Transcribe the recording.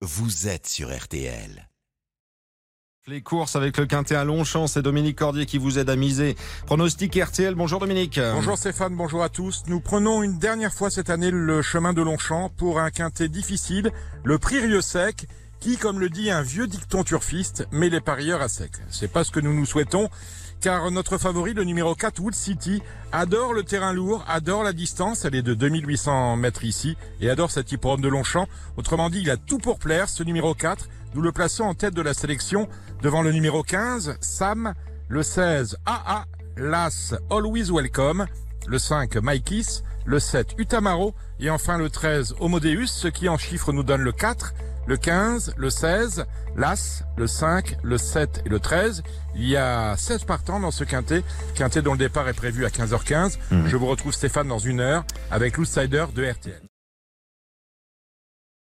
vous êtes sur RTL. Les courses avec le quintet à Longchamp, c'est Dominique Cordier qui vous aide à miser. Pronostic RTL, bonjour Dominique. Bonjour Stéphane, bonjour à tous. Nous prenons une dernière fois cette année le chemin de Longchamp pour un quintet difficile, le prix Rieux sec, qui, comme le dit un vieux dicton turfiste, met les parieurs à sec. C'est pas ce que nous nous souhaitons, car notre favori, le numéro 4, Wood City, adore le terrain lourd, adore la distance, elle est de 2800 mètres ici, et adore cette hippodrome de Longchamp. Autrement dit, il a tout pour plaire, ce numéro 4. Nous le plaçons en tête de la sélection, devant le numéro 15, Sam, le 16, AA, l'As, Always Welcome, le 5, Maikis, le 7, Utamaro, et enfin le 13, Homodeus, ce qui en chiffres nous donne le 4, le 15, le 16, l'As, le 5, le 7 et le 13. Il y a 16 partants dans ce quintet, quintet dont le départ est prévu à 15h15. Je vous retrouve Stéphane dans une heure avec l'outsider de RTL.